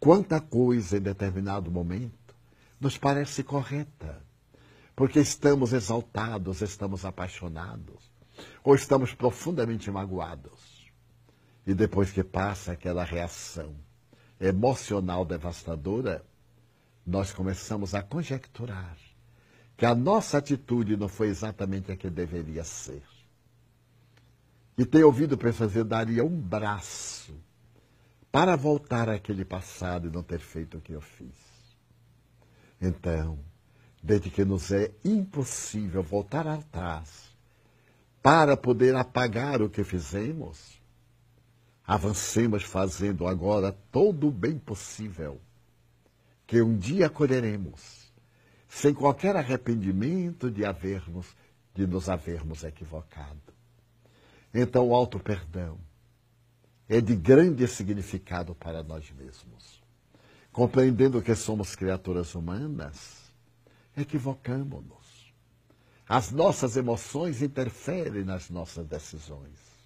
quanta coisa em determinado momento nos parece correta, porque estamos exaltados, estamos apaixonados, ou estamos profundamente magoados. E depois que passa aquela reação emocional devastadora, nós começamos a conjecturar que a nossa atitude não foi exatamente a que deveria ser. E tenho ouvido pessoas dizer, daria um braço para voltar àquele passado e não ter feito o que eu fiz. Então, desde que nos é impossível voltar atrás para poder apagar o que fizemos, avancemos fazendo agora todo o bem possível, que um dia colheremos, sem qualquer arrependimento de havermos, de nos havermos equivocado. Então, o auto-perdão é de grande significado para nós mesmos. Compreendendo que somos criaturas humanas, equivocamos-nos. As nossas emoções interferem nas nossas decisões.